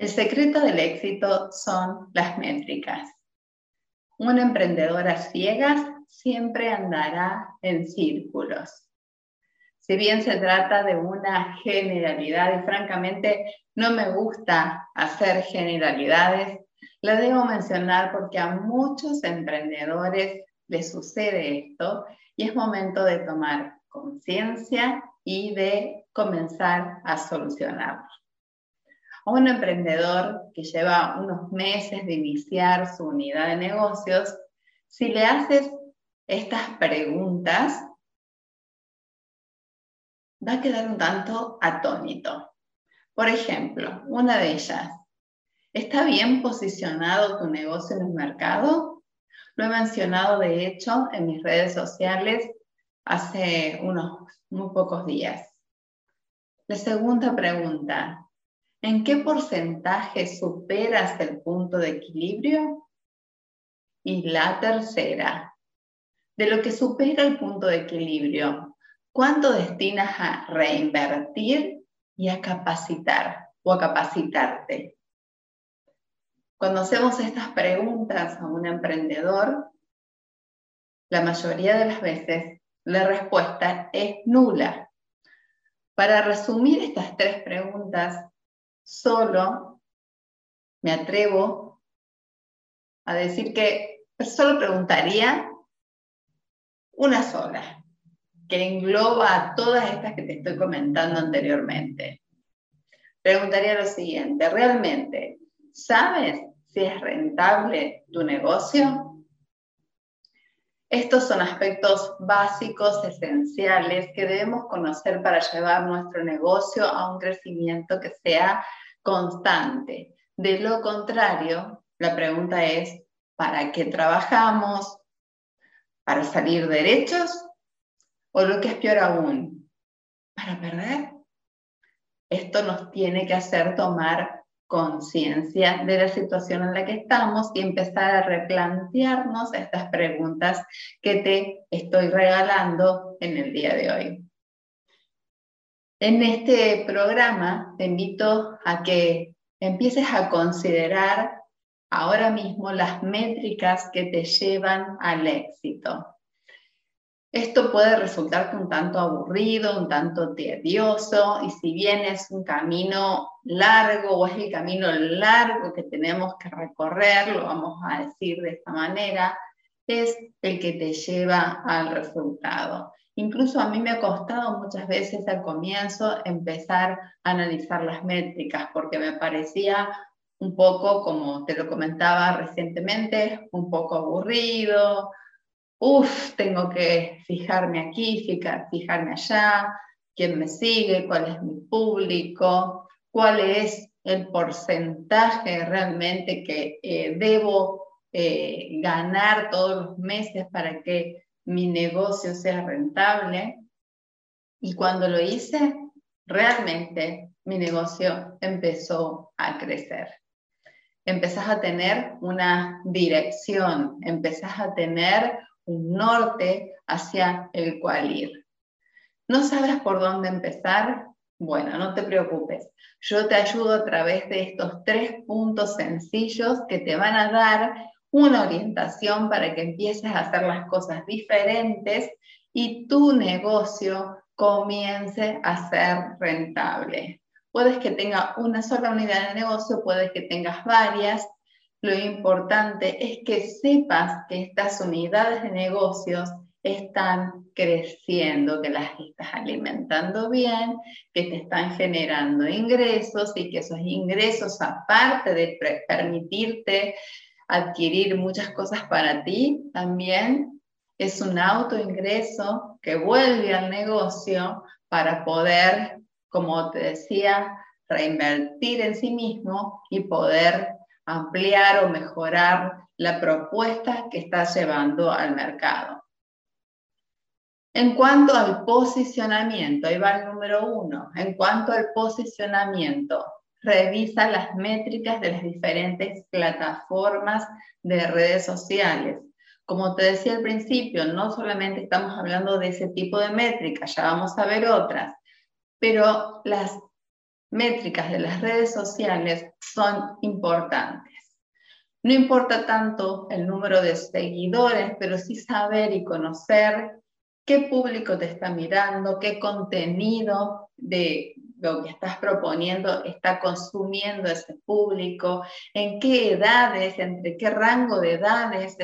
El secreto del éxito son las métricas. Una emprendedora ciegas siempre andará en círculos. Si bien se trata de una generalidad y francamente no me gusta hacer generalidades, la debo mencionar porque a muchos emprendedores les sucede esto y es momento de tomar conciencia y de comenzar a solucionarlo a un emprendedor que lleva unos meses de iniciar su unidad de negocios, si le haces estas preguntas, va a quedar un tanto atónito. Por ejemplo, una de ellas, ¿está bien posicionado tu negocio en el mercado? Lo he mencionado, de hecho, en mis redes sociales hace unos muy pocos días. La segunda pregunta, ¿En qué porcentaje superas el punto de equilibrio? Y la tercera, de lo que supera el punto de equilibrio, ¿cuánto destinas a reinvertir y a capacitar o a capacitarte? Cuando hacemos estas preguntas a un emprendedor, la mayoría de las veces la respuesta es nula. Para resumir estas tres preguntas, solo me atrevo a decir que solo preguntaría una sola, que engloba a todas estas que te estoy comentando anteriormente. Preguntaría lo siguiente, ¿realmente sabes si es rentable tu negocio? Estos son aspectos básicos, esenciales, que debemos conocer para llevar nuestro negocio a un crecimiento que sea constante. De lo contrario, la pregunta es, ¿para qué trabajamos? ¿Para salir derechos? ¿O lo que es peor aún, para perder? Esto nos tiene que hacer tomar conciencia de la situación en la que estamos y empezar a replantearnos estas preguntas que te estoy regalando en el día de hoy. En este programa te invito a que empieces a considerar ahora mismo las métricas que te llevan al éxito. Esto puede resultarte un tanto aburrido, un tanto tedioso, y si bien es un camino largo o es el camino largo que tenemos que recorrer, lo vamos a decir de esta manera, es el que te lleva al resultado. Incluso a mí me ha costado muchas veces al comienzo empezar a analizar las métricas porque me parecía un poco, como te lo comentaba recientemente, un poco aburrido. Uf, tengo que fijarme aquí, fijarme allá, quién me sigue, cuál es mi público, cuál es el porcentaje realmente que eh, debo eh, ganar todos los meses para que mi negocio sea rentable. Y cuando lo hice, realmente mi negocio empezó a crecer. Empezás a tener una dirección, empezás a tener un norte hacia el cual ir. ¿No sabes por dónde empezar? Bueno, no te preocupes. Yo te ayudo a través de estos tres puntos sencillos que te van a dar una orientación para que empieces a hacer las cosas diferentes y tu negocio comience a ser rentable. Puedes que tenga una sola unidad de negocio, puedes que tengas varias. Lo importante es que sepas que estas unidades de negocios están creciendo, que las estás alimentando bien, que te están generando ingresos y que esos ingresos, aparte de permitirte adquirir muchas cosas para ti también. Es un autoingreso que vuelve al negocio para poder, como te decía, reinvertir en sí mismo y poder ampliar o mejorar la propuesta que está llevando al mercado. En cuanto al posicionamiento, ahí va el número uno, en cuanto al posicionamiento, revisa las métricas de las diferentes plataformas de redes sociales. Como te decía al principio, no solamente estamos hablando de ese tipo de métricas, ya vamos a ver otras, pero las métricas de las redes sociales son importantes. No importa tanto el número de seguidores, pero sí saber y conocer qué público te está mirando, qué contenido de lo que estás proponiendo está consumiendo ese público, en qué edades, entre qué rango de edades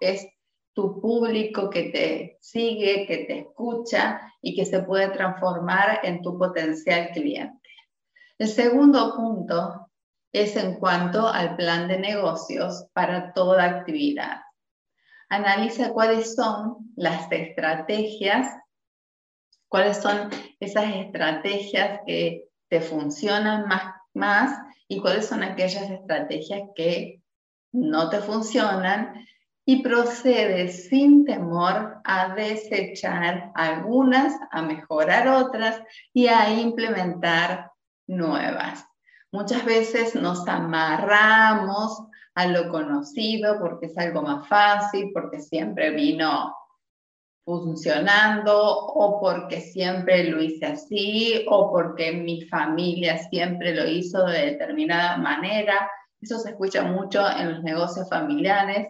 es tu público que te sigue, que te escucha y que se puede transformar en tu potencial cliente. El segundo punto es en cuanto al plan de negocios para toda actividad. Analiza cuáles son las estrategias, cuáles son esas estrategias que te funcionan más, y cuáles son aquellas estrategias que no te funcionan y procede sin temor a desechar algunas, a mejorar otras y a implementar nuevas. Muchas veces nos amarramos a lo conocido porque es algo más fácil, porque siempre vino funcionando o porque siempre lo hice así o porque mi familia siempre lo hizo de determinada manera. Eso se escucha mucho en los negocios familiares.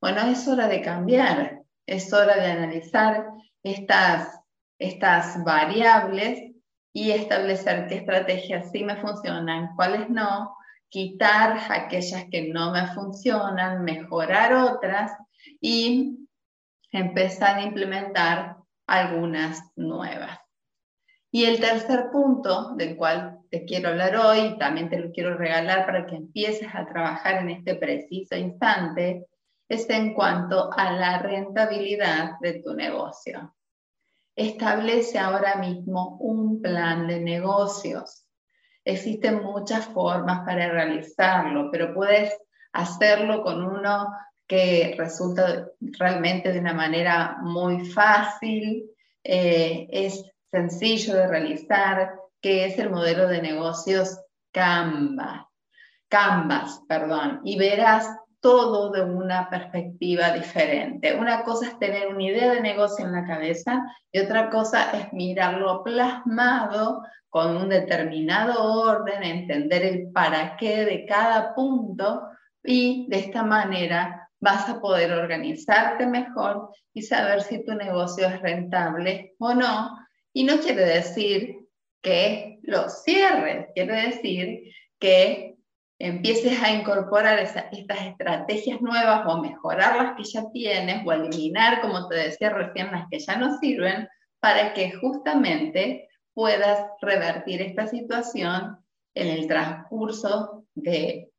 Bueno, es hora de cambiar, es hora de analizar estas, estas variables y establecer qué estrategias sí me funcionan, cuáles no, quitar aquellas que no me funcionan, mejorar otras y empezar a implementar algunas nuevas. Y el tercer punto del cual te quiero hablar hoy, también te lo quiero regalar para que empieces a trabajar en este preciso instante, es en cuanto a la rentabilidad de tu negocio establece ahora mismo un plan de negocios. Existen muchas formas para realizarlo, pero puedes hacerlo con uno que resulta realmente de una manera muy fácil, eh, es sencillo de realizar, que es el modelo de negocios Canva. Canvas, perdón, y verás todo de una perspectiva diferente. Una cosa es tener una idea de negocio en la cabeza y otra cosa es mirarlo plasmado con un determinado orden, entender el para qué de cada punto y de esta manera vas a poder organizarte mejor y saber si tu negocio es rentable o no. Y no quiere decir que lo cierres, quiere decir que empieces a incorporar estas estrategias nuevas o mejorar las que ya tienes o eliminar, como te decía recién, las que ya no sirven, para que justamente puedas revertir esta situación en el transcurso de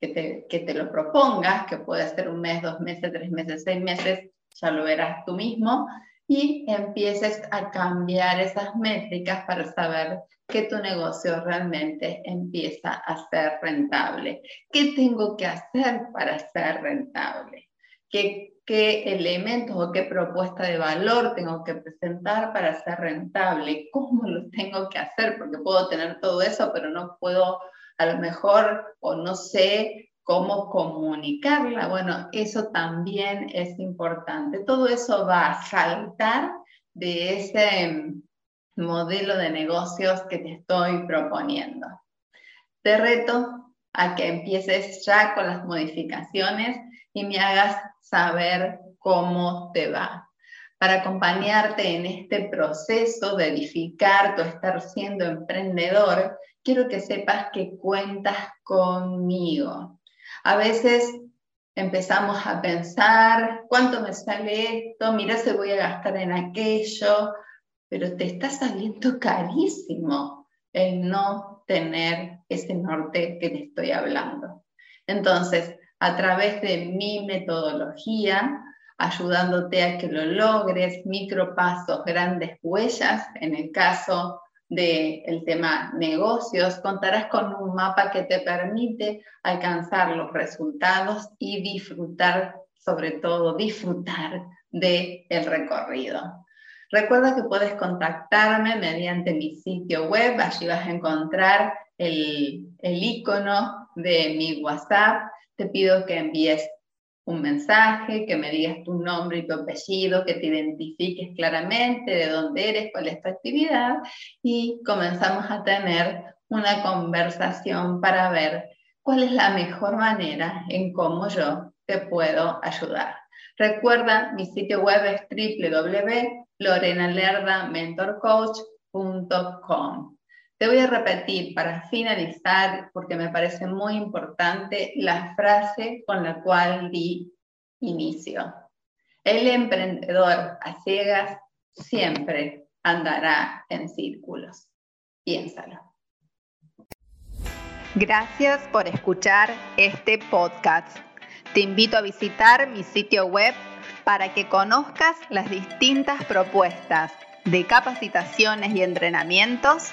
que te, que te lo propongas, que puede ser un mes, dos meses, tres meses, seis meses, ya lo verás tú mismo, y empieces a cambiar esas métricas para saber que tu negocio realmente empieza a ser rentable. ¿Qué tengo que hacer para ser rentable? ¿Qué, qué elementos o qué propuesta de valor tengo que presentar para ser rentable? ¿Cómo lo tengo que hacer? Porque puedo tener todo eso, pero no puedo a lo mejor o no sé cómo comunicarla. Bueno, eso también es importante. Todo eso va a saltar de ese modelo de negocios que te estoy proponiendo. Te reto a que empieces ya con las modificaciones y me hagas saber cómo te va. Para acompañarte en este proceso de edificar tu estar siendo emprendedor, quiero que sepas que cuentas conmigo. A veces empezamos a pensar, ¿cuánto me sale esto? Mira si voy a gastar en aquello pero te está saliendo carísimo el no tener ese norte que te estoy hablando. Entonces, a través de mi metodología, ayudándote a que lo logres, micropasos, grandes huellas, en el caso del tema negocios, contarás con un mapa que te permite alcanzar los resultados y disfrutar, sobre todo disfrutar del el recorrido. Recuerda que puedes contactarme mediante mi sitio web, allí vas a encontrar el, el icono de mi WhatsApp. Te pido que envíes un mensaje, que me digas tu nombre y tu apellido, que te identifiques claramente de dónde eres, cuál es tu actividad y comenzamos a tener una conversación para ver cuál es la mejor manera en cómo yo te puedo ayudar. Recuerda, mi sitio web es www.lorenalerdamentorcoach.com. Te voy a repetir para finalizar, porque me parece muy importante, la frase con la cual di inicio. El emprendedor a ciegas siempre andará en círculos. Piénsalo. Gracias por escuchar este podcast. Te invito a visitar mi sitio web para que conozcas las distintas propuestas de capacitaciones y entrenamientos